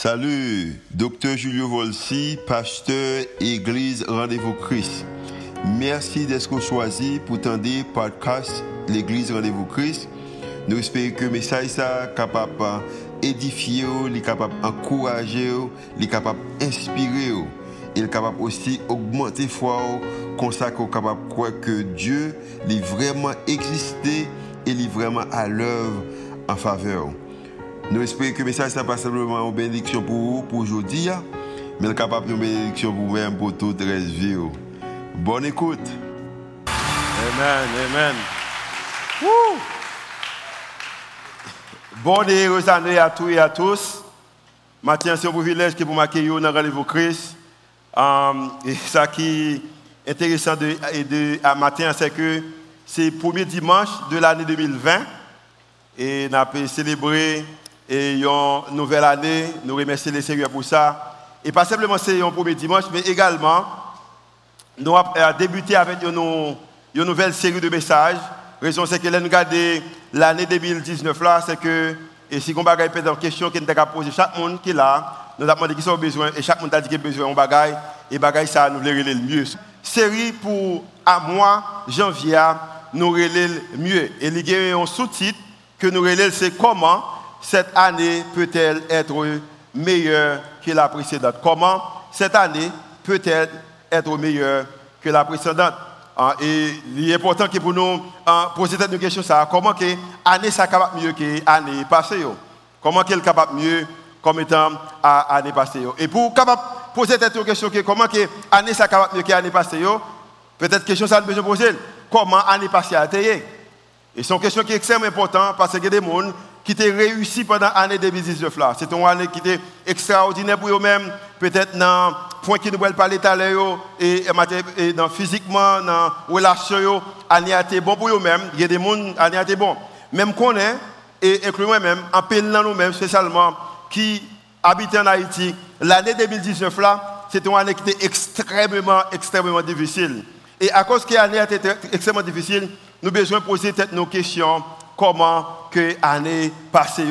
Salut, docteur Julio Volsi, pasteur Église Rendez-vous Christ. Merci d'être choisi pour tendre podcast l'Église Rendez-vous Christ. Nous espérons que le message est capable d'édifier, capable d'encourager, capable d'inspirer. Il capable aussi d'augmenter foi, ça qu'on est capable de croire que Dieu est vraiment existé et est vraiment à l'œuvre en faveur. Nous espérons que le message n'est pas simplement une bénédiction pour vous, pour aujourd'hui, mais capable de bénédiction pour vous-même, pour toute la vie. Bonne écoute. Amen, amen. Bonne et heureuse année à tous et à tous. Matin, c'est un privilège que vous m'accueillez dans rendez-vous Christ. Um, et ça qui est intéressant de, de, à matin, c'est que c'est le premier dimanche de l'année 2020. Et on a célébré et une nouvelle année. Nous remercions les Seigneur pour ça. Et pas simplement c'est un premier dimanche, mais également, nous avons débuté avec une, une nouvelle série de messages. La raison c'est que nous regardons l'année 2019 là, c'est que, et si on a une question nous a posé chaque monde qui est là, nous avons demandé qui sont besoin, et chaque monde a dit qu'il a besoin de bagaille, et bagaille ça nous le mieux. Série pour à mois, janvier, nous relève mieux. Et il y a un sous-titre que nous relève, c'est comment cette année peut-elle être meilleure que la précédente? Comment? Cette année peut-elle être meilleure que la précédente? Ah, Et il est important que pour nous ah, poser cette question, ça, comment que l'année est capable mieux que l'année passée Comment qu'elle capable mieux comme étant l'année passée Et pour capable poser cette question, comment que l'année est capable mieux que l'année passée Peut-être question ça besoin poser. Comment l'année passée a été? Et c'est une question qui est extrêmement importante parce a des gens qui t'a réussi pendant l'année 2019 là. C'est une année qui était extraordinaire pour eux-mêmes, peut-être dans le point qui nous parler tout à et, dans physiquement, dans la relation, l'année a été bon pour eux-mêmes. Il y a des gens, l'année a été bon. Même qu'on est, et inclus moi-même, en dans nous-mêmes, spécialement, qui habitent en Haïti, l'année 2019 là, une année qui était extrêmement, extrêmement difficile. Et à cause que l'année a été extrêmement difficile, nous avons besoin de poser nos questions comment que l'année passée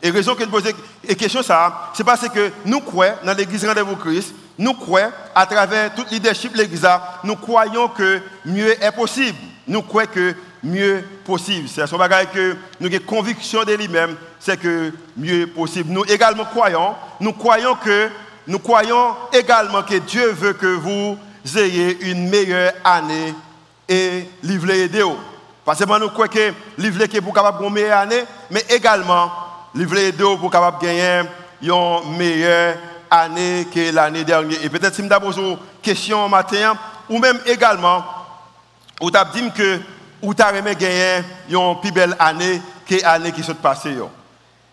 Et raison que nous posons la question c'est parce que nous croyons dans l'église Rendez-vous Christ, nous croyons à travers tout leadership de l'église, nous croyons que mieux est possible. Nous croyons que mieux possible. C'est ce bagage que nous avons conviction de lui-même, c'est que mieux possible. Nous également croyons, nous croyons que nous croyons également que Dieu veut que vous ayez une meilleure année et livrer aider. Parce que nous croyons que livrer est pour capable une meilleure année, mais également livrer deux pour capable gagner une meilleure année que l'année dernière. Et peut-être si je pose une question matin, ou même également, vous avez dit que vous avez gagner une plus belle année que l'année qui s'est passée.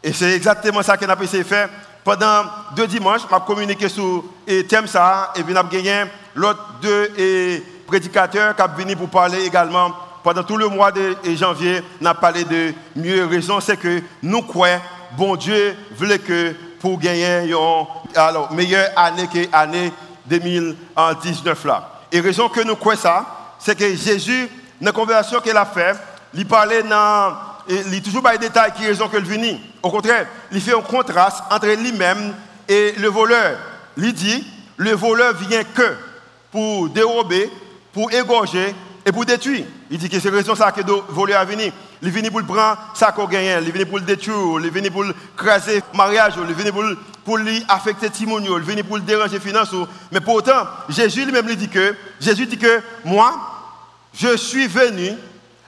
Et c'est exactement ça qu'on a essayé de faire. Pendant deux dimanches, je communiqué sur le thème ça, et puis on a gagné l'autre deux prédicateurs qui sont venus pour parler également pendant tout le mois de janvier, on a parlé de mieux raison, c'est que nous croyons, bon Dieu voulait que pour gagner une meilleure année que l'année 2019 là. Et raison que nous croyons ça, c'est que Jésus, dans la conversation qu'il a faite, il parlait dans, il toujours pas les détails qui raison que le vini. Au contraire, il fait un contraste entre lui-même et le voleur. Il dit, le voleur vient que pour dérober, pour égorger et pour détruire. Il dit que c'est raison ça que le voleur venu. Il venu pour le prendre ça qu'on gagne, il venu pour le détruire, il venu pour le craser mariage, il venu pour, pour lui affecter Timonio, il venu pour le déranger les finances. Mais pourtant, Jésus lui-même lui dit que, Jésus dit que moi, je suis venu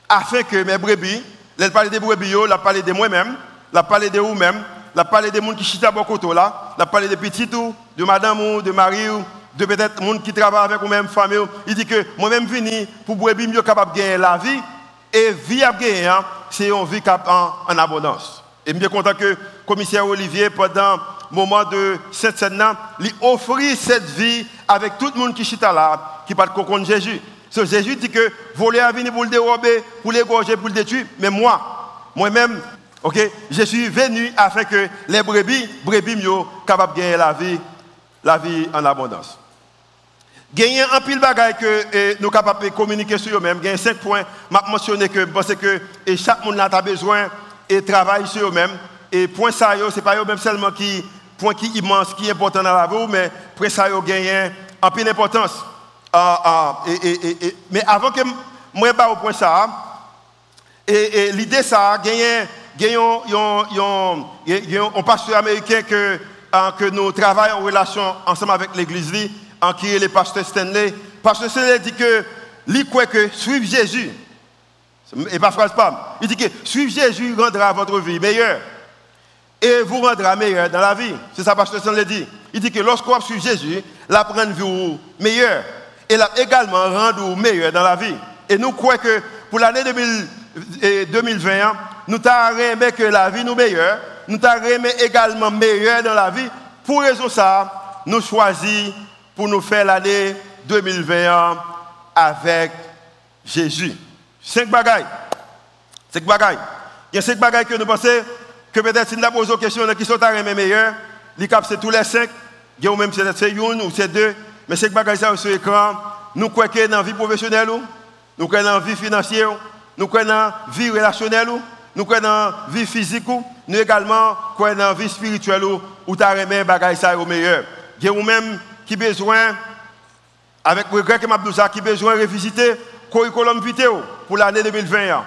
afin que mes brebis, il parle des brebis, il parlé de moi-même, il parlé de vous-même, il parlé des gens qui chita à côté là, il parlé des petits de madame ou de mari de peut-être monde qui travaille avec vous-même, famille, il dit que moi-même venu pour boire mieux capable de gagner la vie et vie à hein, c'est une vie en, en abondance. Et je suis bien content que le commissaire Olivier, pendant le moment de cette scène, lui offrit cette vie avec tout le monde qui est là, qui parle de Jésus. So, Jésus dit que voler à venir pour le dérober, pour l'égorger, pour le détruire. Mais moi, moi-même, je suis venu afin que les brebis, brebis mieux, capables de gagner la vie, la vie en abondance. Gagner un pile bagaille que eh, nous sommes capables de communiquer sur eux-mêmes. A cinq points. Je mentionné que parce que et chaque monde a besoin et travaille sur eux-mêmes. Et point ça, ce n'est pas eux-mêmes seulement qui point qui immense, qui est important dans la vie, mais après ça, il gagné en pleine importance. Ah, ah, mais avant que moi pas au point ça, et, l'idée ça, gagné, un pasteur américain que, ah, que nous travaillons en relation ensemble avec l'église, en qui est le pasteur Stanley. Pasteur Stanley dit que, lui croit que suivre Jésus, et pas phrase il dit que suivre Jésus rendra votre vie meilleure et vous rendra meilleur dans la vie. C'est ça, Pasteur Stanley dit. Il dit que lorsqu'on suit Jésus, la prendre vie meilleure. Et l'a également rendre meilleur dans la vie. Et nous croyons que pour l'année 2020, nous t'arrêtons que la vie nous meilleure. Nous t'arrêtons également meilleur dans la vie. Pour raison ça, nous choisissons pour nous faire l'année 2021 avec Jésus. Cinq bagailles. Cinq bagailles. Il y a cinq bagailles que nous pensons que peut-être si nous posons une question qui sont à meilleurs, les cap c'est tous les cinq, ou même c'est une ou c'est deux, mais cinq bagages sur l'écran, nous croyons dans la vie professionnelle, nous croyons dans la vie financière, nous croyons dans la vie relationnelle, nous croyons dans la vie physique, nous également croyons dans la vie spirituelle où tu as remis bagages ça au meilleur. Il y a même qui besoin, avec regret que m'a qui besoin de revisiter le curriculum vitae pour l'année 2020.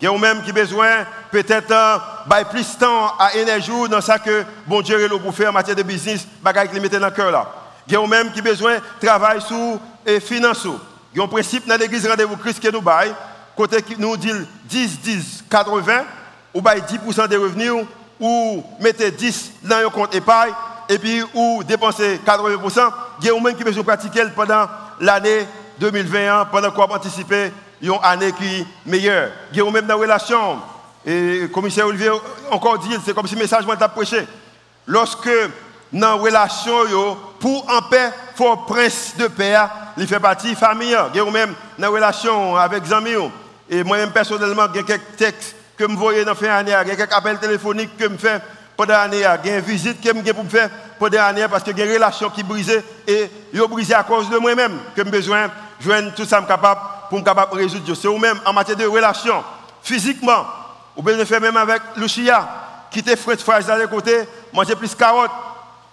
Il y a même qui besoin peut-être euh, plus de temps à énergie dans ça que bon Dieu est pour faire en matière de business, bagaille qui dans le cœur. Il y a même qui besoin de travailler sur les finances. Il y a un principe dans l'église rendez-vous Christ que nous côté qui nous dit 10 10 80 ou bail 10% des revenus ou mettez 10 dans un compte épargne et puis ou dépensez 80%, il y a même qui besoin pratiquer pendant l'année 2021 pendant qu'on anticiper une année qui est meilleure. Il y a même dans la relation, et le commissaire Olivier encore dit, c'est comme si le message m'a prêché. Lorsque dans la relation, pour en paix, faut prince de paix, il fait partie de la famille. Il y a même dans la relation avec les amis. Et moi-même, personnellement, il y a quelques textes que je voyais dans la fin d'année, il y a quelques appels téléphoniques que je fais pendant l'année, il y a une visite que je pour faire. Pendant l'année parce que a une relation qui brisée et ils ont brisé à cause de moi-même que j'ai besoin de tout ça capable pour me capable résoudre. C'est ou même en matière de relation, physiquement, ou bien faire même avec Lucia, qui était frais fragile à côté, manger plus carottes,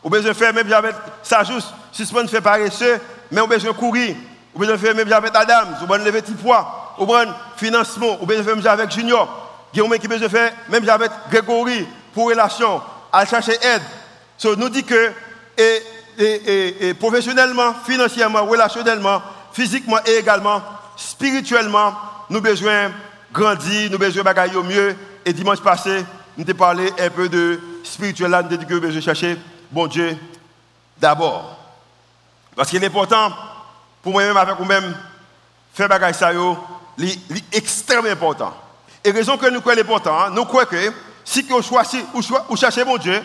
ou bien faire même avec ça juste, suspendre faire paresseux, mais ou besoin courir, ou bien faire même avec Adam, ou bien lever petit poids, ou bien financement, ou bien faire même avec Junior, qui besoin faire même avec Grégory pour relation, à chercher aide. So, nous dit que professionnellement, financièrement, relationnellement, physiquement et également, spirituellement, nous besoin grandir, nous besoin bagailler au mieux. Et dimanche passé, nous avons parlé un peu de spirituel, nous avons dit que nous besoin chercher bon Dieu d'abord. Parce qu'il est important pour moi-même, avec vous-même, faire bagaille ça, c'est extrêmement important. Et raison que nous croyons important, hein, nous croyons que si vous choisissez ou cherchez mon Dieu,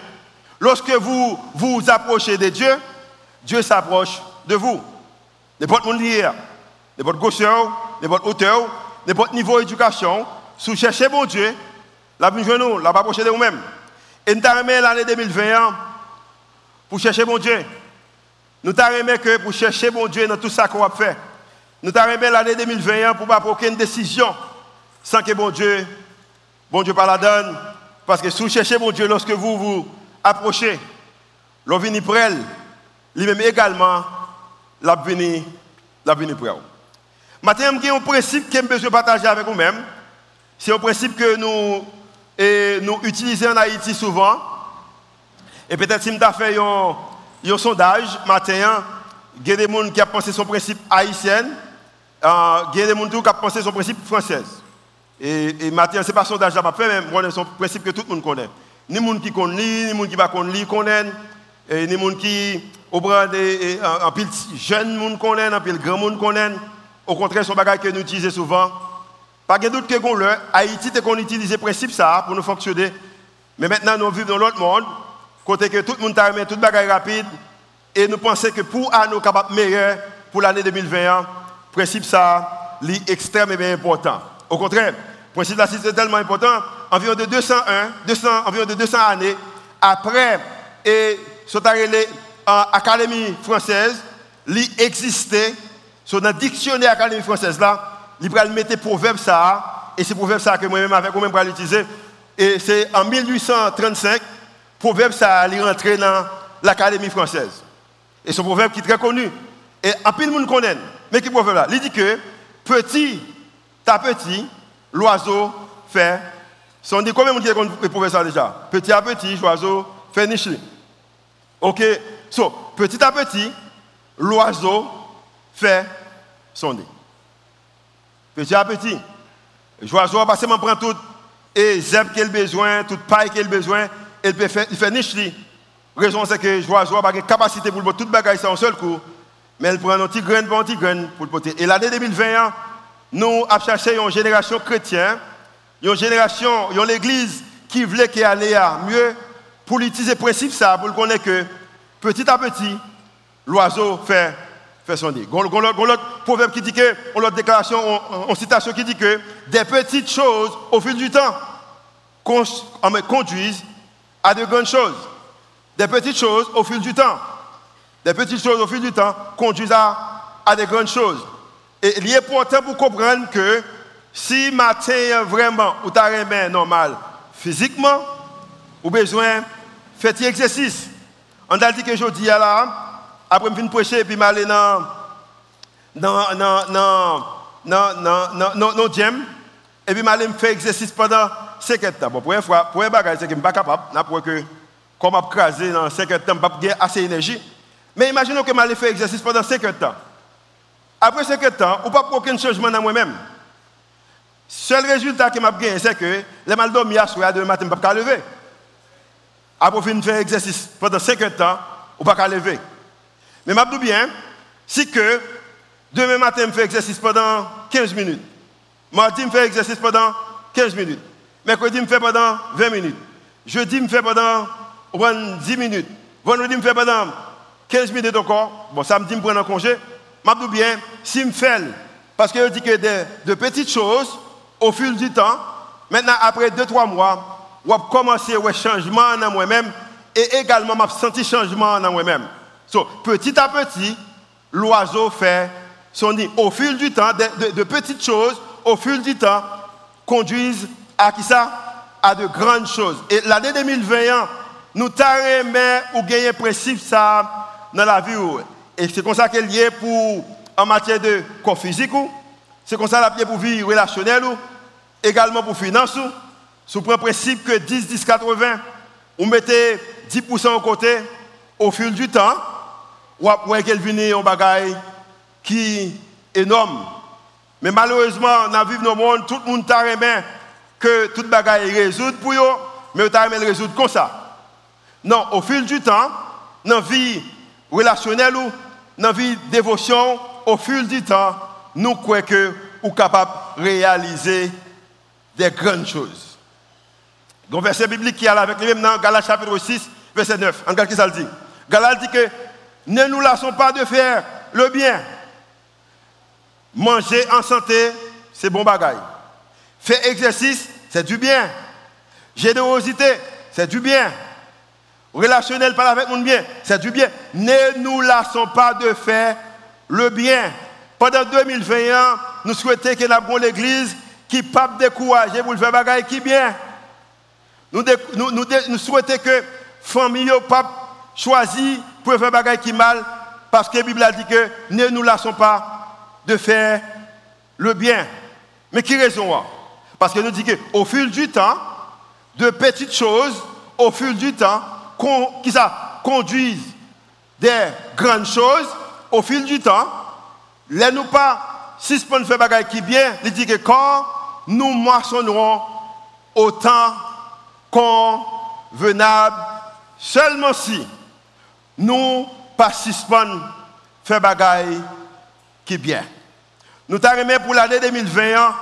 lorsque vous vous approchez de Dieu, Dieu s'approche de vous. N'importe monde hier votre gaucheur, votre hauteur, votre niveau d'éducation, si vous cherchez mon Dieu, la bonne nous, la pas de vous-même. Et nous l'année 2021 pour chercher mon Dieu. Nous avons que pour chercher mon Dieu dans tout ça qu'on va faire. Nous avons l'année 2021 pour ne pas prendre aucune décision sans que bon Dieu, bon Dieu pas la donne. Parce que si vous cherchez mon Dieu lorsque vous vous approchez, l'on lui-même également, l'a venu, l'a. Maintenant, il y a un principe que je besoin partager avec vous-même. C'est un principe que nous, nous utilisons en Haïti souvent. Et peut-être si je fait un, un sondage matin, il y a des gens qui ont pensé son principe haïtien, euh, il y a des gens qui ont pensé son principe français. Et, et ce n'est pas sondage fait, mais c'est un principe que tout le monde connaît. Ni les gens qui connaissent, ni les gens qui ne connaissent pas, ni les gens qui, au bras des jeunes, connaissent, en pile grands gens connaissent. Au contraire, c'est un bagage que nous utilisons souvent. Pas de doute que l'heure, Haïti, qu'on utilise le principe ça pour nous fonctionner. Mais maintenant, nous vivons dans l'autre monde, côté que tout le monde a tout bagage rapide. Et nous pensons que pour nous capable meilleur pour l'année 2021, le principe ça, est extrêmement important. Au contraire, principe là, c'est tellement important. Environ de 201, 200, environ de 200 années après, et l'Académie française, existait sur le dictionnaire académique française là, il va mettre proverbe ça, et c'est proverbe ça que moi-même avec moi-même pour l'utiliser. Et c'est en 1835, proverbe ça est rentré dans l'Académie française. Et ce proverbe qui est très connu. Et un peu de monde connaît. Mais qui proverbe là? Il dit que petit à petit, l'oiseau fait son dit combien de monde qui ça déjà? Petit à petit, l'oiseau fait niche. Ok So, petit à petit, l'oiseau fait son nid. Petit à petit. L'oiseau va passer prend tout et zèbre qu'il a besoin, toute paille qu'il a besoin, faire, il fait niche. La raison c'est que l'oiseau pas de capacité pour le tout bagage ça en seul coup, mais il prend un petit grain pour un petit grain pour le porter. Et l'année 2020, nous avons cherché une génération chrétienne, une génération, une église qui voulait qu'il allait mieux pour utiliser le principe ça, pour connaître que petit à petit, l'oiseau fait, fait son nid. L'autre proverbe qui dit que, l'autre déclaration, en citation qui dit que des petites choses au fil du temps conduisent à de grandes choses. Des petites choses au fil du temps. Des petites choses au fil du temps conduisent à, à de grandes choses. Et il est important pour comprendre que si matin vraiment ou t'as normal physiquement, ou besoin faire un exercice. On a dit que je dis là, après je prêcher, puis je aller dans dans dans dans dans dans dans gym et puis je aller faire exercice pendant 5 temps. Bon, première fois, première bagage c'est que je ne suis pas capable, pour que comme craser dans 5 temps, je n'ai pas assez d'énergie. Mais imaginons que je aller faire exercice pendant 5 temps. Après 5 temps, on pas aucun changement dans moi-même. Seul résultat que je gagné, c'est que les mal dormi à soir, demain matin, je ne peux pas lever. Après, je faire exercice pendant 5 temps, ou pas lever. Mais je bien, si que demain matin, je fais exercice pendant 15 minutes, mardi, je fais exercice pendant 15 minutes, mercredi, je fais pendant 20 minutes, jeudi, je fais pendant 10 minutes, vendredi, je fais pendant 15 minutes encore, bon, samedi, je prends un congé, je dis bien, si je fais, parce que je dis que de, petites choses, au fil du temps, maintenant, après 2-3 mois, ou commencer à changement dans moi-même et également m'a senti changement dans moi-même. So, petit à petit, l'oiseau fait son nid. Au fil du temps, de, petites choses, au fil du temps, conduisent à qui ça? À de grandes choses. Et l'année 2021, nous t'arrêtons ou gagner principe ça dans la vie. Et c'est comme ça qu'elle est pour en matière de corps physique, c'est comme ça la pour vie relationnelle, également pour finance sous le principe que 10, 10, 80, on mettait 10% au côté, au fil du temps, ou après qu'elle vienne un bagage qui est énorme. Mais malheureusement, dans vie de nos monde, tout le monde t'a que tout bagage est résolu pour eux, mais t'a le résoudre comme ça. Non, au fil du temps, dans la vie relationnelle dans vie dévotion, au fil du temps, nous croyons que nous capables de réaliser des grandes choses. Donc, verset biblique qui est là avec lui-même dans Galates chapitre 6, verset 9. En ce ça le dit. Galates dit que ne nous lassons pas de faire le bien. Manger en santé, c'est bon bagaille. Faire exercice, c'est du bien. Générosité, c'est du bien. Relationnel, parler avec mon bien, c'est du bien. Ne nous lassons pas de faire le bien. Pendant 2021, nous souhaitons que la bonne l'église qui pas décourager pour faire bagaille qui bien. Nous, nous, souhaitons que famille ne pas choisir pour faire choses qui mal, parce que la Bible dit que ne nous lassons pas de faire le bien. Mais qui raison? Parce que nous dit qu'au fil du temps, de petites choses, au fil du temps, qui ça conduisent des grandes choses, au fil du temps, les nous pas, si ce qui bien, il dit que quand nous moissonnerons autant convenable seulement si nous participons à faire qui bien. Nous t'arrêtons pour l'année 2020,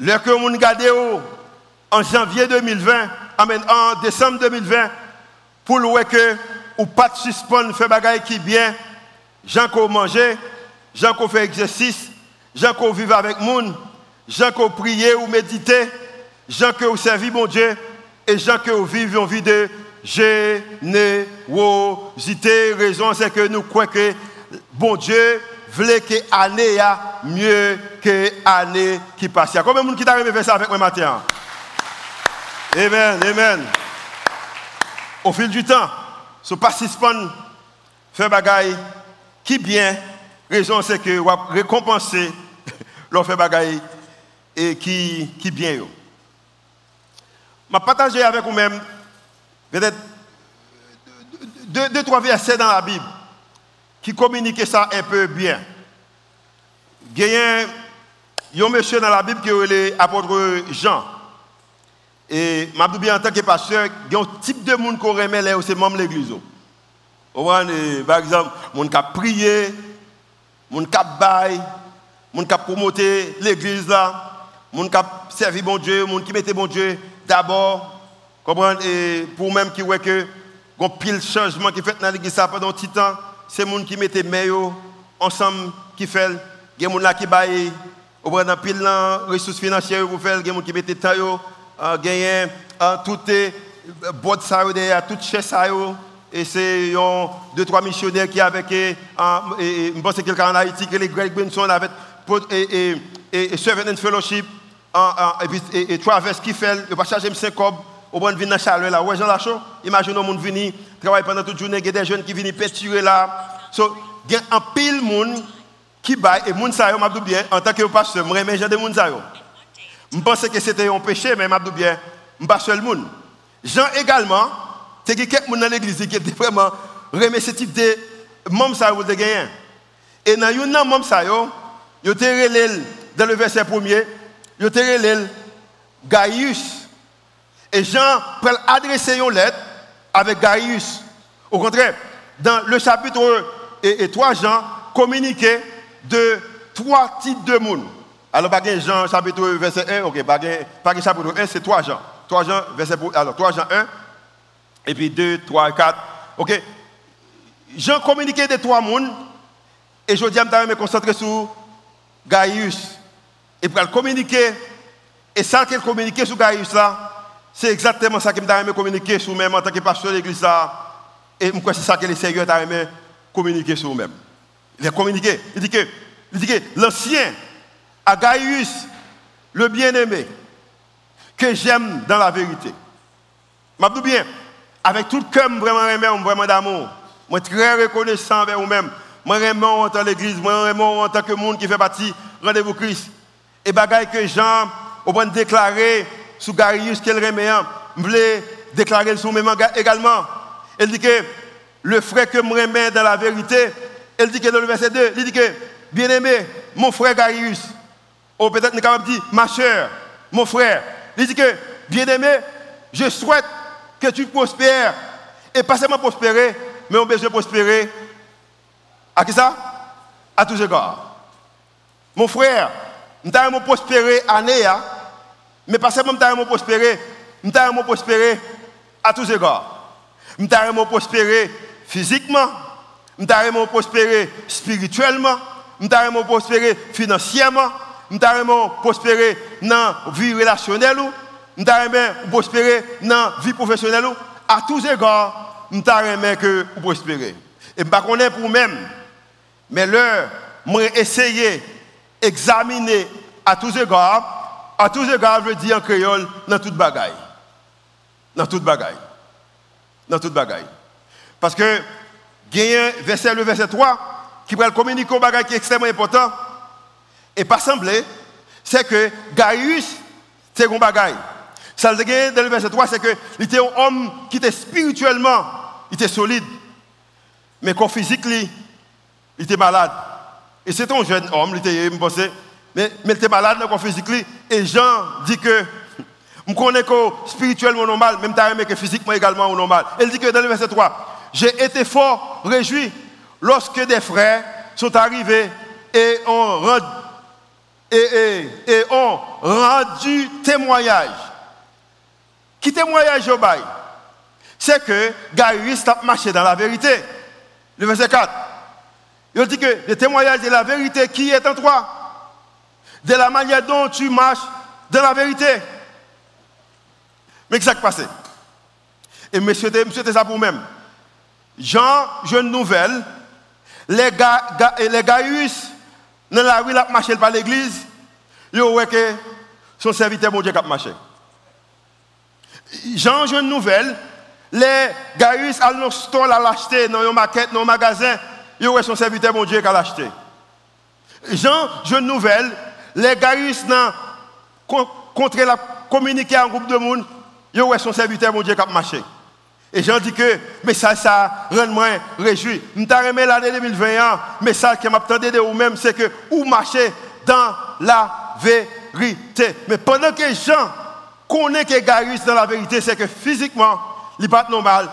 le que nous regardons en janvier 2020, en décembre 2020, pour le que ou pas suspendre faire bagaille qui bien, gens qui manger, gens qui fait exercice, gens qui vivent avec monde, gens qui prier ou méditer, gens que vous servez mon Dieu et gens vous vivez en vie de générosité. Raison, c'est que nous croyons que bon Dieu voulait que l'année mieux que l'année qui passe. Il y a combien de monde qui t'arrive à faire ça avec moi matin? Amen, amen. au fil du temps, ce participant fait bagaille qui bien, raison c'est que va récompenser leur fait bagaille et qui, qui bien. Je vais partager avec vous-même peut-être deux, deux, trois versets dans la Bible qui communiquent ça un peu bien. Il y a un monsieur dans la Bible qui est l'apôtre Jean. Et je bien en tant que pasteur, il y a un type de monde qu'on remet là, c'est membre l'église. Par exemple, mon qui a prié, mon qui a bail, mon qui a promoté l'église là, mon qui a servi bon Dieu, mon qui mettait bon Dieu d'abord. Et pour même qui voit que il y a pile changement qui fait dans l'église pendant un petit temps, c'est les gens qui mettent meilleur ensemble qui fait. Il y a des gens qui baillent, au bout pile ressources financières pour faire, il y a des gens qui mettent temps, gagner tout est boîte ça tout chez ça et c'est deux trois missionnaires qui avec je pense quelqu'un en Haïti que les Greg Benson avec et et Servant Fellowship et puis et Traverse qui fait le pas charger 5 cob au bon venir dans chaleur là. Ouais Jean Lachaud imagine un monde venir travailler pendant toute journée il y a des jeunes qui viennent peinturer là. So il y a un pile monde qui baille et monde ça m'a bien en tant que pasteur moi j'aime des monde ça je pense que c'était un péché, mais je bien, je pas seul monde. Jean également, c'est quelqu'un dans l'église qui était vraiment remis ce type de membres. Et dans une membre ça dans le verset premier, yo te Gaius. Et Jean peut adresser une lettre avec Gaius. Au contraire, dans le chapitre et, et 3 Jean communiquait de trois types de monde. Alors, pas Jean chapitre verset 1, ok, pas chapitre 1, c'est 3 Jean. 3 Jean, verset, alors 3 Jean 1, et puis 2, 3, 4. Ok. Jean communiquait des trois mondes, et je dis, vais me concentrer sur Gaius. Et pour communiquer, et ça qu'il communiquait sur Gaius là, c'est exactement ça je me communiquer sur même en tant que pasteur de l'église là. Et je c'est ça que les seigneurs ont communiquer sur même. Il a communiqué. Il dit dit que l'ancien, Gaius, le bien-aimé, que j'aime dans la vérité. Je bien, avec tout le cœur, vraiment vraiment d'amour. Je suis très reconnaissant envers vous-même. Je suis en tant l'église, je suis en tant que monde qui fait partie rendez-vous Christ. Et bagaille que Jean a déclaré sous Gaius qu'elle remet, je voulais déclarer sur même également. Elle dit que le frère que je remets dans la vérité, elle dit que dans le verset 2, il dit que, bien-aimé, mon frère Gaius, ou peut-être nous capable dire, ma soeur, mon frère. Il dit que, bien-aimé, je souhaite que tu prospères. Et pas seulement prospérer, mais on besoin de prospérer. À qui ça? À tous égards. Mon frère, nous avons prospérer à Néa, mais pas seulement nous avons prospérer, nous avons prospérer à tous égards. Nous avons prospérer physiquement, nous avons prospérer spirituellement, nous avons prospérer financièrement, nous avons prospérer dans la vie relationnelle, nous avons prospérer dans la vie professionnelle, à tous égards, nous avons que prospérer. Et je ne connais pour même, mais l'heure, moi essayer d'examiner à tous égards, à tous égards, je dis en créole, dans toute bagaille. Dans toute bagaille. Dans toute bagaille. Parce que, il y a un verset, le verset 3, qui va communiquer un bagaille qui est extrêmement important et pas semblé, c'est que Gaius, c'est un bagaille. Ça le dans le verset 3, c'est qu'il était un homme qui était spirituellement, il était solide. Mais qu'au physique, il était malade. Et c'est un jeune homme, il était, mais, mais il était malade dans physique. Et Jean dit que, je connais que spirituellement normal, même que physiquement également normal. Il dit que dans le verset 3, j'ai été fort réjoui lorsque des frères sont arrivés et ont rendu et, ont rendu témoignage. Qui témoignage au bail? C'est que Gaius a marché dans la vérité. Le verset 4. Il dit que le témoignage de la vérité qui est en toi, de la manière dont tu marches dans la vérité. Mais qu'est-ce qui s'est passé? Et monsieur, c'était ça pour même. Jean, jeune nouvelle, les, ga, les Gaius dans la rue, il a marché par l'église. Il a que son serviteur, mon Dieu, a marché. Jean, une nouvelle. les garis à stores à l'acheter dans une maquette, dans un magasin, ils ont son serviteur, mon Dieu, qu'à l'acheter. Jean, jeune nouvelle, les garis contre la communiquer à un groupe de monde, ils ont son serviteur, mon Dieu, qui a marché. Et Jean dit que, mais ça, ça rend moi réjoui. Je remis l'année 2021, mais ça qui m'attendait de vous-même, c'est que vous marchez dans la vérité. Mais pendant que Jean connaît que Garius dans la vérité, c'est que physiquement, il n'est pas normal.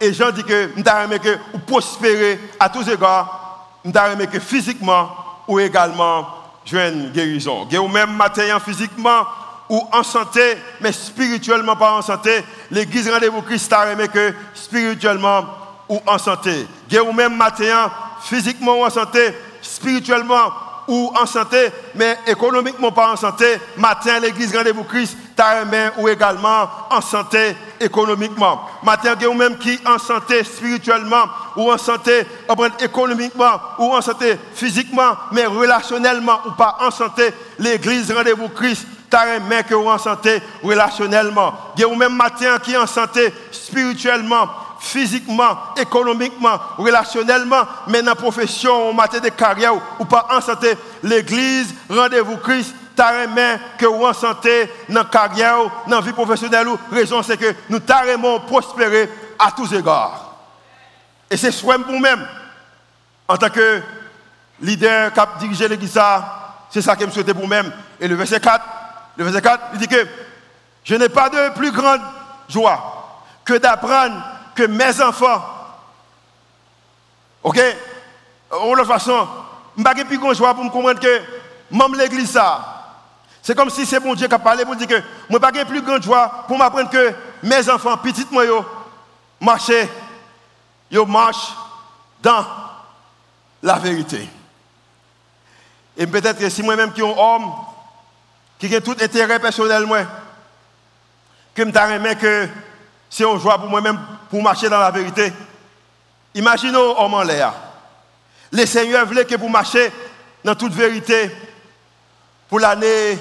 Et Jean dit que je que vous prospérez à tous égards. Je que physiquement, ou également, une guérison. Vous même matin physiquement, ou en santé, mais spirituellement pas en santé. L'église rendez-vous Christ a aimé que spirituellement ou en santé. Ou même matin, physiquement ou en santé, spirituellement ou en santé, mais économiquement pas en santé. Matin, l'église rendez-vous Christ t'a aimé ou également en santé économiquement. Matin, ou même qui en santé spirituellement ou en santé économiquement ou en santé physiquement, mais relationnellement ou pas en santé, l'église rendez-vous Christ t'as mec qui en santé relationnellement. Il y même matin qui est en santé spirituellement, physiquement, économiquement, relationnellement, mais dans la profession, en matière de carrière ou pas en santé. L'église, rendez-vous Christ, t'as que vous en santé, dans la carrière, dans la vie professionnelle. Raison, c'est que nous t'arrêtons prospérer à tous égards. Et c'est souhait pour nous-mêmes, en tant que leader qui a dirigé l'église, c'est ça que je souhaite pour nous-mêmes. Et le verset 4, le verset 4, il dit que je n'ai pas de plus grande joie que d'apprendre que mes enfants, ok, de toute façon, je n'ai pas plus grande joie pour me comprendre que même l'église, ça, c'est comme si c'est mon Dieu qui a parlé pour dire que je n'ai pas plus grande joie pour m'apprendre que mes enfants, petits moi, marchent, ils marchent dans la vérité. Et peut-être que si moi-même qui suis homme, qui a tout intérêt personnel, moi, que je que c'est une joie pour moi-même pour marcher dans la vérité. Imaginez homme en l'air. Le Seigneur voulait que vous marchiez dans toute vérité pour l'année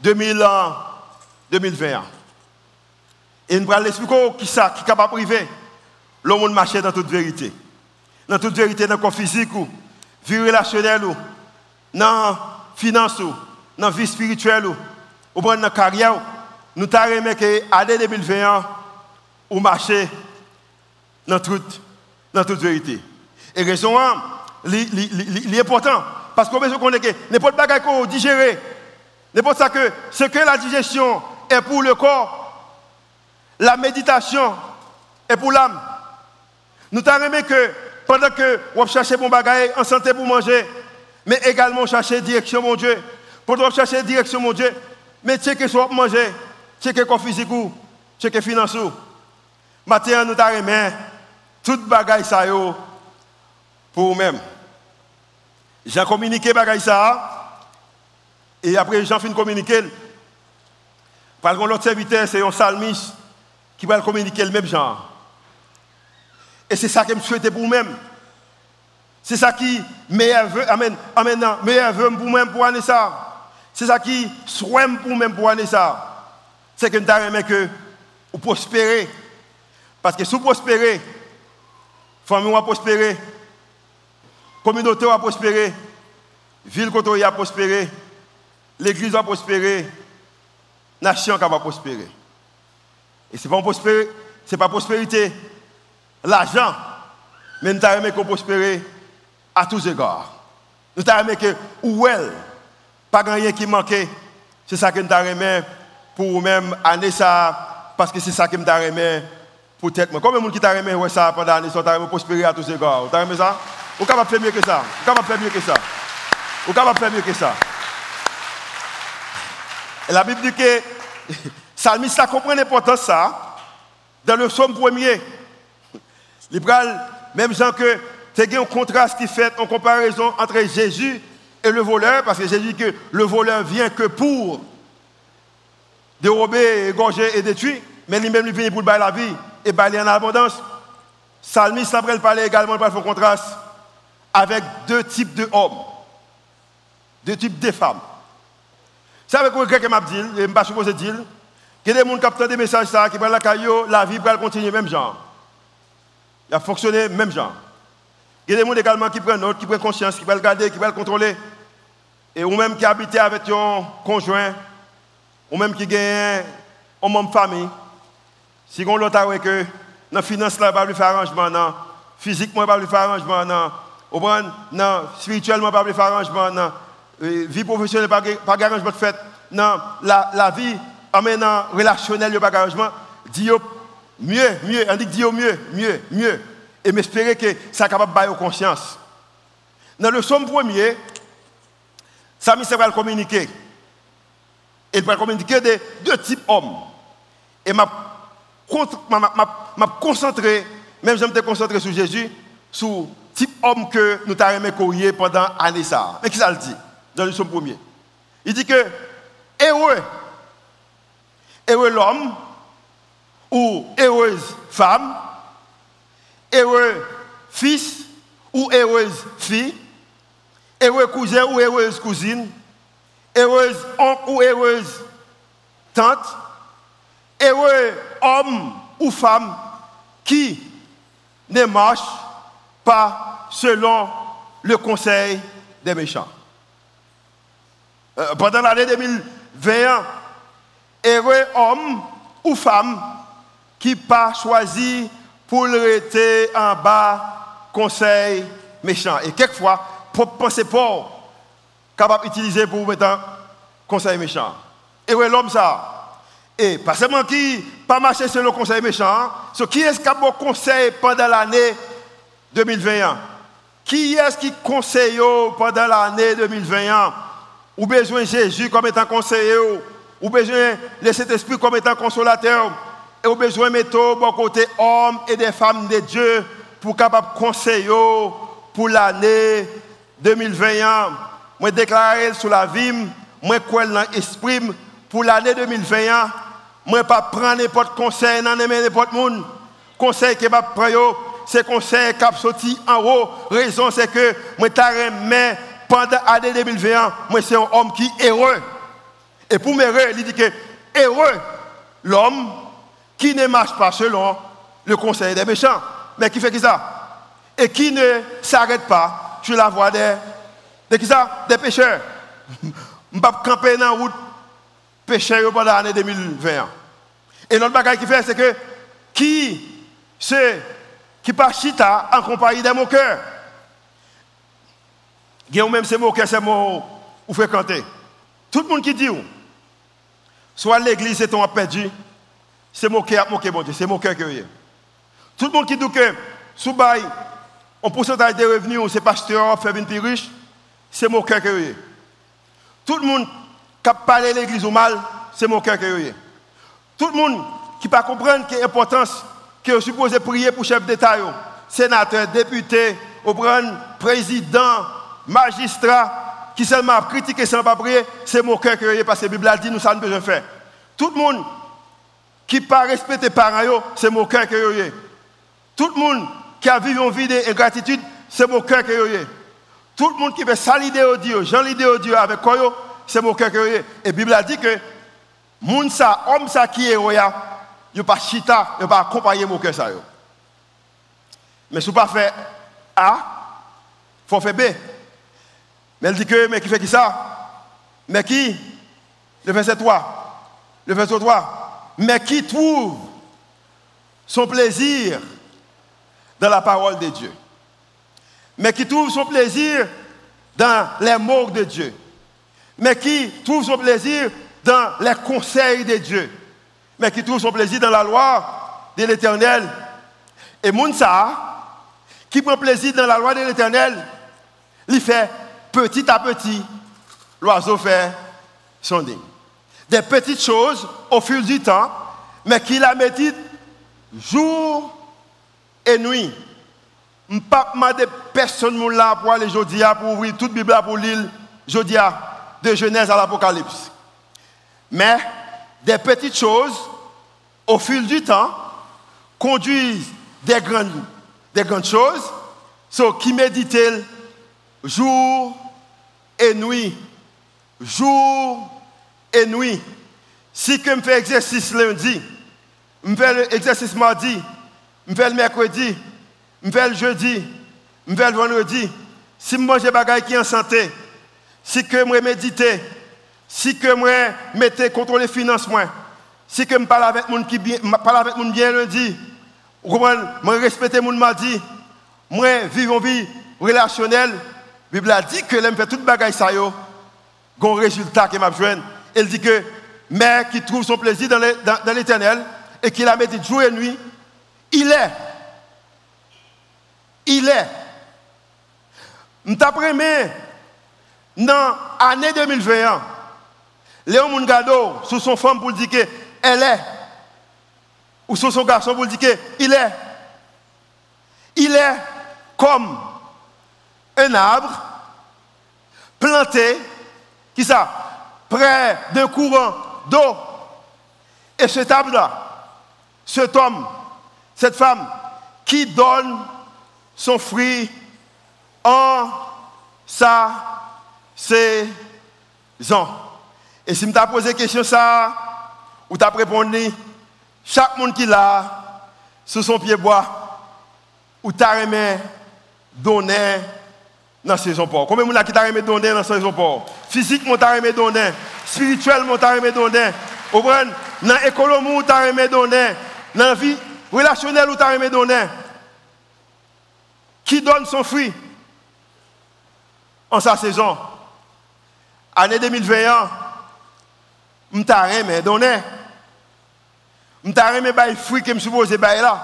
2021. Et nous allons expliquer qui ça, qui est capable de priver. L'homme marcher dans toute vérité. Dans toute vérité, dans le physique, ou, vie relationnelle, ou, dans la finance, dans la vie spirituelle ou dans la carrière, nous avons que l'année 2021, ou marcher dans toute, vérité. Et raison, l'important, parce qu'on besoin que n'importe pas qu'on digérer, n'importe ça que ce que la digestion est pour le corps, la méditation est pour l'âme. Nous avons que pendant que vous cherchez bon bagage en santé pour manger, mais également chercher direction, mon Dieu, pour toi chercher direction, mon Dieu, mais sais que soit manger, sais que quoi physique ou, sais que finance. Maintenant, nous t'arrêtons tout bagaille ça pour nous-mêmes. J'ai communiqué bagaille ça, et après j'ai fini communiquer. Par contre, l'autre serviteur, c'est un salmiste qui va communiquer le même genre. Et c'est ça que je souhaite pour nous-mêmes. C'est ça qui meilleur vœu, amen, amen, meilleur vœu pour moi pour année ça. C'est ça qui souhaite pour même pour année ça. C'est que nous avons que vous prospérer. Parce que si vous prospérez, famille va prospérer, la communauté va prospérer, la ville va prospérer, l'église va prospérer, la nation va prospérer. Et ce n'est pas prospérer, pas prospérité, l'argent, mais nous avons qu'on prospérer à tous égards. Nous avons que où elle pas rien qui manquait. C'est ça que nous avons pour même année ça, parce que c'est ça que nous avons pour tête. Combien de monde qui t'a remis ouais, ça pendant l'année, t'a prospérer à tous les gars? Vous avez ça? Vous capable faire mieux que ça? Vous capable faire mieux que ça? Vous capable faire mieux que ça? Et la Bible dit que Salmiste a compris l'importance ça dans le psaume premier. Libéral, même gens que c'est un contraste qui fait en comparaison entre Jésus et le voleur, parce que j'ai dit que le voleur vient que pour dérober, égorger et détruire, mais lui-même il vient pour bailler la vie et bailler en abondance. Salmiste après parler également par un contraste avec deux types de hommes, deux types de femmes. C'est avec quoi que m'a dit, et je ne pas supposé dire, Il y a des gens qui des messages ça, qui prennent la caillou, la vie va continuer même genre. Il a fonctionné même genre. Il y a des gens également qui prennent note, qui prennent conscience, qui veulent garder, qui veulent contrôler. Et ou même qui habitent avec un conjoint, ou même qui gagne membre de famille. Si on l'autre avec que dans la finance, là, pas lui faire arrangement, non. Physiquement, pas lui faire arrangement, non. Au non. Spirituellement, pas lui faire arrangement, non. Vie professionnelle, pas arrangement de. Non. La, la vie, en maintenant relationnel, pas arrangement. Dis mieux, mieux. On dit dis mieux, mieux, mieux. Et m'espérer que ça capable de conscience. Dans le somme premier, ça va le communiquer. Il va communiquer de deux types d'hommes. Et m'a concentré, même je me concentré sur Jésus, sur type d'homme que nous avons courrier pendant l'année. Mais qui ça le dit dans le somme premier? Il dit que heureux, heureux l'homme ou heureuse femme, heureux fils ou heureuse fille, heureux cousin ou heureuse cousine, heureuse oncle ou heureuse tante, heureux homme ou femme qui ne marche pas selon le conseil des méchants. Euh, pendant l'année 2021, heureux homme ou femme qui pas choisi pour rester en bas conseil méchant. Et quelquefois, pour penser pas capable d'utiliser pour mettre conseil méchant. Et ouais, l'homme ça. Et pas seulement qui pas marché sur le conseil méchant, ce qui est-ce qui a conseil pendant l'année 2021 Qui est-ce qui conseille pendant l'année 2021 Ou besoin de Jésus comme étant conseiller Ou besoin de cet esprit comme étant consolateur? Et ou besoin de mettre bon côté hommes et des femmes de Dieu pour capable conseiller pour l'année 2021. Moi déclarer sur la vie, moi quoi exprime pour l'année 2021. Moi pas prendre n'importe conseil dans n'importe monde. Conseil que m'a prendre c'est conseil qui a sorti en haut. Raison c'est que moi mais pendant l'année 2021, moi c'est un homme qui est heureux. Et pour m'heureux, il dit que heureux l'homme qui ne marche pas selon le conseil des méchants, mais qui fait ça? Et qui ne s'arrête pas sur la voie des de qui ça? Des pêcheurs. Je ne pas camper dans la route pêcheurs pendant l'année 2020. Et l'autre bagage qui fait, c'est que qui c'est qui passe chita en compagnie des moqueurs Il même ces moqueurs, c'est mots ou fréquenter. Tout le monde qui dit, soit l'église c'est ton perdu, c'est moqueur, moquer bon Dieu, c'est moqueur que Tout le monde qui dit que sous bail, on pourcentage des revenus, c'est pasteur, fait une riche, c'est mon cœur que Tout le monde qui a parlé de l'église au mal, c'est mon cœur que Tout le monde qui ne comprend l'importance que est supposé prier pour chef d'État, sénateur, député, président, magistrat, qui seulement critiqué sans pas prier, c'est mon cœur que parce que la Bible a dit nous ça nous besoin faire. Tout le monde qui pas respecter les parents, c'est mon cœur que Tout le monde qui a vécu une vie d'ingratitude, c'est mon cœur que tout le monde qui veut s'allier au Dieu, j'en au Dieu avec quoi c'est mon cœur que Et la Bible a dit que moun ça, homme ça qui est il pas chita, il pas accompagner mon cœur ça Mais si pas fait A, faut faire B. Mais elle dit que mais qui fait qui ça? Mais qui? Le verset 3. Le verset 3. Mais qui trouve son plaisir dans la parole de Dieu? Mais qui trouve son plaisir dans les mots de Dieu, mais qui trouve son plaisir dans les conseils de Dieu, mais qui trouve son plaisir dans la loi de l'Éternel? Et Mounsa, qui prend plaisir dans la loi de l'Éternel, il fait petit à petit, l'oiseau fait son nid. Des petites choses au fil du temps, mais qui la médite jour et nuit. Je ne pas demander personne là pour aller aujourd'hui pour ouvrir toute Bible pour lire aujourd'hui de Genèse à l'Apocalypse. Mais des petites choses, au fil du temps, conduisent des grandes, des grandes choses, so, qui méditent jour et nuit, jour et nuit, Si je fais exercice lundi, je fais l'exercice mardi, je fais le mercredi, je fais le jeudi, je fais le vendredi, si je mange des bagages qui en santé, si je médite, si je mette contre les finances, si je parle avec les gens qui bien, parle avec bien lundi, je respecte les gens mardi, je vis une vie relationnelle, la Bible a dit que l'homme fait tout bagaille ça yo, un résultat qui m'a besoin. Elle dit que mais qui trouve son plaisir dans l'éternel et qui la médite jour et nuit, il est. Il est. M't'après dans l'année 2021, Léon Mungado, sous son femme pour dire qu'elle est, ou sous son garçon pour dire qu'il est, il est comme un arbre planté, qui ça, près d'un courant d'eau. Et cet arbre-là, cet homme, cette femme, qui donne son fruit en sa saison. Et si je t'ai posé question ça, ou t'as répondu, chaque monde qui l'a, sous son pied bois, ou t'as remis, donné dans saison port. Combien de gens qui t'a remis donner dans saison port Physiquement, t'a remis donner. Spirituellement, t'a remis donner. Dans l'économie, t'a remis donner. Dans la vie relationnelle, t'a remis donner. Qui donne son fruit? En sa saison Année 2021, m't'a remis donner. M't'a remis les fruits que je suppose là.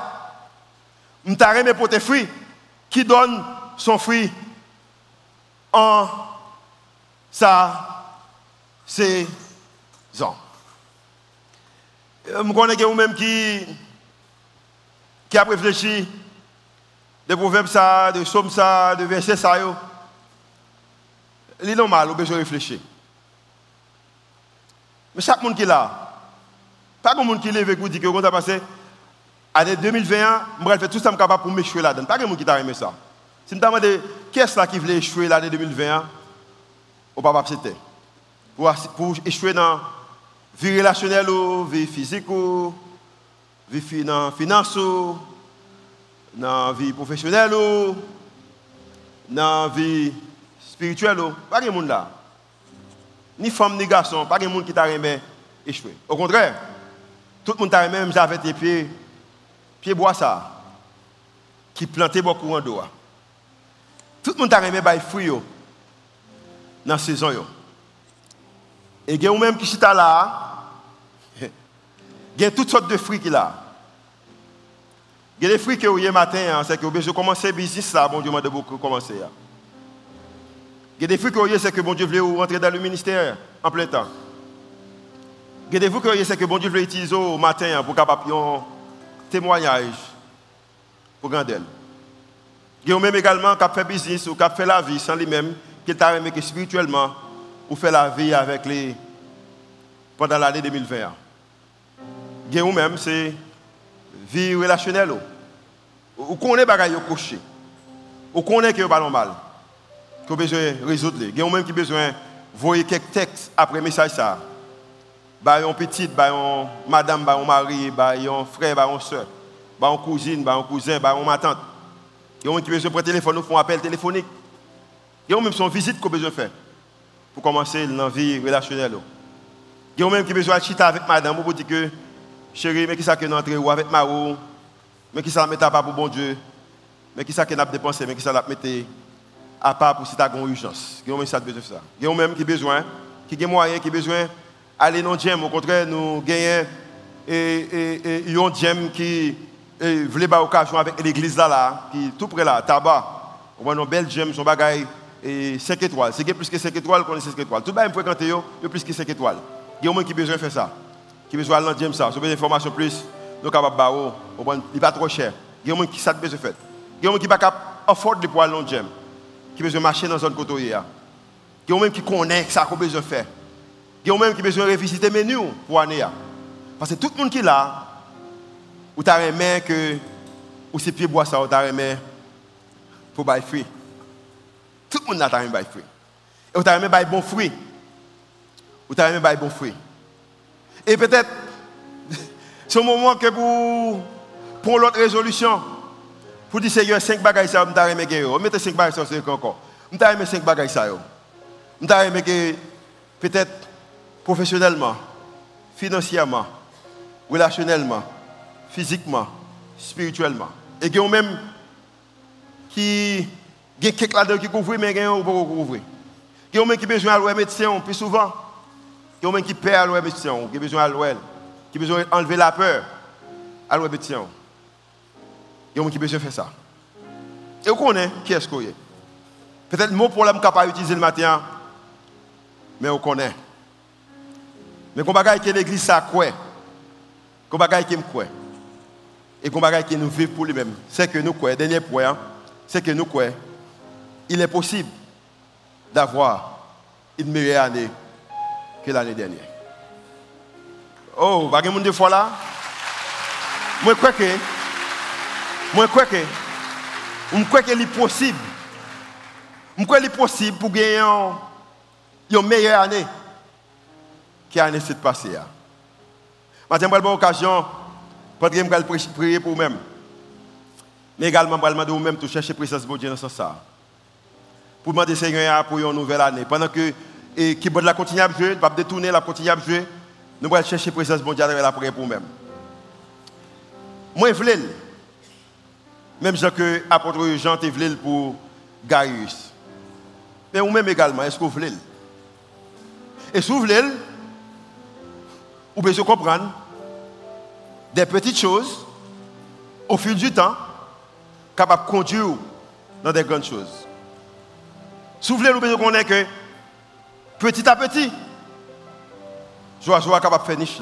M't'a remis pour tes fruits qui donne son fruit? En sa saison. Euh, je connais vous-même qui, qui a réfléchi de proverbes ça, de psaumes ça, de versets ça. C'est normal, vous besoin de réfléchir. Mais chaque monde qui est là, pas de monde qui lève et qui dit que quand ça passé, année 2021, je vais faire tout ça capable pour m'échouer là-dedans. Pas de monde qui t'a aimé ça. Si je me demande qui est-ce qui voulait échouer l'année 2021, on va pas accepter. Pour, pour échouer dans la vie relationnelle, la vie physique, vie dans la finance, dans vie professionnelle, dans vie spirituelle. Pas de monde là. Ni femme ni garçon, pas de monde qui t'a aimé échouer. Au contraire, tout le monde t'a aimé, même j'avais tes pieds, pieds bois ça, qui plantait beaucoup en dos. Tout le monde a aimé les fruits dans la saison. Et il y a même qui sont là, il y a toutes sortes de fruits qu'il a. Il y a des fruits que vous avez matin, hein, c'est que vous avez commencé le business là, bon Dieu m'a beaucoup commencer. Hein. Il y a des fruits que vous avez, c'est que bon Dieu voulait rentrer dans le ministère en plein temps. Il y a des fruits que vous avez, c'est que bon Dieu voulait utiliser au matin hein, pour un témoignage pour Grandel. Il y a même également qui a fait business ou qui a fait la vie sans lui-même, qui t'a que spirituellement, ou fait la vie avec les pendant l'année 2020. Il y a même c'est vie relationnelle. Ou connaît bagaille au coucher. Ou connaît que pas normal. Que besoin résoudre. Il y a même qui besoin voyer quelques textes après message ça. Bah un petite, bah madame, bah un mari, bah un frère, bah un soeur, bah un cousine, bah un cousin, bah un tante. Il y a gens qui besoin de téléphone, nous font un appel téléphonique. Il y a même son visite qu'on besoin de faire pour commencer la vie relationnelle. Il y a même qui besoin de chiter avec madame pour dire que, chérie, mais qui ça que nous ou avec Maro, mais qui ça met à part pour bon Dieu, mais qui ça que nous dépensé, mais qui ça mettre à part pour si tu as une urgence? Il y a même ça besoin de ça. Il y a même qui besoin, qui a moyen, qui besoin dans le gym. Au contraire, nous gagnons et, et, un gym qui et voulez pas occasion avec l'église là, là, qui tout près là, tabac. On voit nos belles gemmes, son bagaille, et 5 étoiles. C'est plus que 5 étoiles qu'on est 5 étoiles. Tout le monde fréquente, il y a plus que 5 étoiles. Il y a un monde qui besoin de faire ça. Qui besoin de ça. Si vous avez des informations plus, nous sommes capables il n'est pas trop cher. Il y a un monde qui a besoin de faire. Il y a un monde qui n'est pas capable de pour aller dans gym. Qui besoin de marcher dans une zone côté. Il y a un monde qui connaît ça qu'on besoin de faire. Il y a un monde qui besoin de revisiter le menu pour aller. Parce que tout le monde qui est là, ou tu as que ou ces pieds bois ça ou tu as pour bailler fruit. Tout le monde a aimé bailler fruit. Et tu as aimé bailler bon fruit. Ou as aimé bailler bon fruit. Et peut-être, c'est un moment que pour, pour l'autre résolution, pour dire Seigneur, 5 bagages ça, je vais gagner. Mettez 5 bagages ça, encore. Je vais 5 bagages ça. Je vais peut-être professionnellement, financièrement, relationnellement, physiquement, spirituellement. Et qu'il y a même qui il y a quelqu'un là qui couvre, mais y a pas couvrir. Y a même qui besoin de médecin plus souvent. Y a même qui perd à médecin, qui besoin de qui besoin d'enlever la peur à médecin. Y a même qui besoin de faire ça. Et vous connaissez qui est-ce y a. Peut-être mon problème capable d'utiliser le matin, mais on connaît. Mais qu'on bagaille que l'église ça quoi Qu'on bagaille qui me quoi Et qu'on bagaille qui nous vivons pour lui-même. C'est que nous quoi Dernier point, hein, c'est que nous quoi il est possible d'avoir une meilleure année que l'année dernière. Oh, vous avez fois là? Moi, je crois que, moi, je crois que, je crois qu'il est possible. Je crois qu'il est possible pour gagner une meilleure année que l'année s'est passée. Maintenant, je vais avoir l'occasion, pour prier pour vous-même. Mais également, je vais demander vous-même de chercher la présence de Dieu dans ce sens pour demander Seigneur pour une nouvelle année. Pendant que et qui la à jouer, détourner, la continue à jouer, nous allons chercher la présence de Dieu avec la prière pour nous-mêmes. Moi, je veux, même si que l'apôtre Jean te voulu pour Gaius. Mais vous-même également, est-ce que vous voulez? Et si vous voulez, vous pouvez comprendre des petites choses au fil du temps capables de conduire dans des grandes choses. Souvenez-vous de qu'on est que petit à petit, je suis capable de faire niche.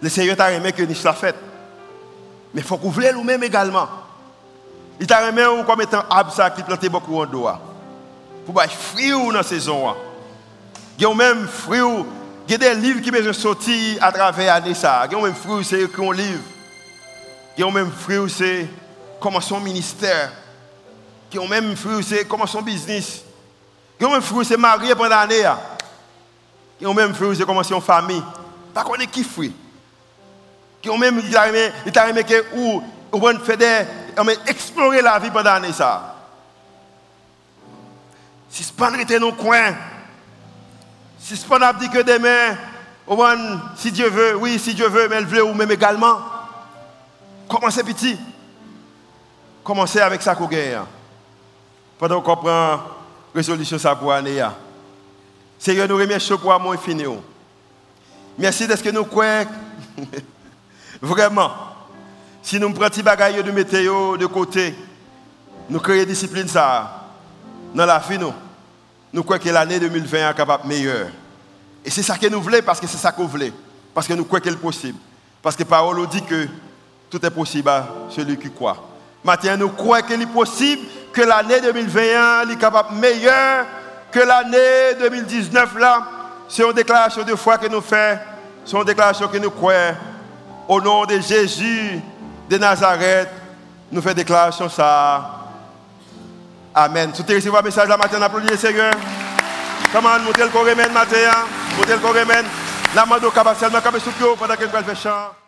Le Seigneur t'a aimé que niche la fête. Mais il faut que vous nous-même également. Il t'a aimé comme étant absa qui plante beaucoup en doigt. Pour être fruit dans la saison. Il y a même fruit, il y a des livres qui sont sortis à travers l'année. Il y a même fruit, c'est écrit un livre. Il y a même fruit, c'est comment son ministère qui ont même fruit, c'est comment son business. Qui ont même fruit, c'est marié pendant l'année. Qui ont même fruit, c'est comment son famille. Pas qu'on est qui. Qui même, il a aimé, il a aimé que, ou, ou fait des, explorer la vie pendant l'année ça. Si ce pas dans nos coin, si ce pas dit que demain, si Dieu veut, oui, si Dieu veut, mais elle veut ou même également. Commencez petit. Commencez avec sa coquille pendant qu'on prend résolution ça pour l'année. Seigneur, nous remercions pour amour infini. Merci de ce que nous croyons. Vraiment. Si nous prenons des bagages de météo de côté, nous créons discipline ça. Dans la nous, nous croyons que l'année 2020 est capable meilleure. Et c'est ça que nous voulons parce que c'est ça qu'on voulait. Parce que nous croyons qu'il est possible. Parce que la parole dit que tout est possible à celui qui croit. Maintenant, nous croyons qu'il est possible que l'année 2021 est capable meilleure que l'année 2019 là. C'est une déclaration de foi que nous faisons, c'est une déclaration que nous croyons. Au nom de Jésus de Nazareth, nous faisons déclaration ça. Amen. Tout est un message la matin, applaudissez le Seigneur. Comment nous le corps matin, nous le corps La au cabas seulement comme pendant que nous faisons chant.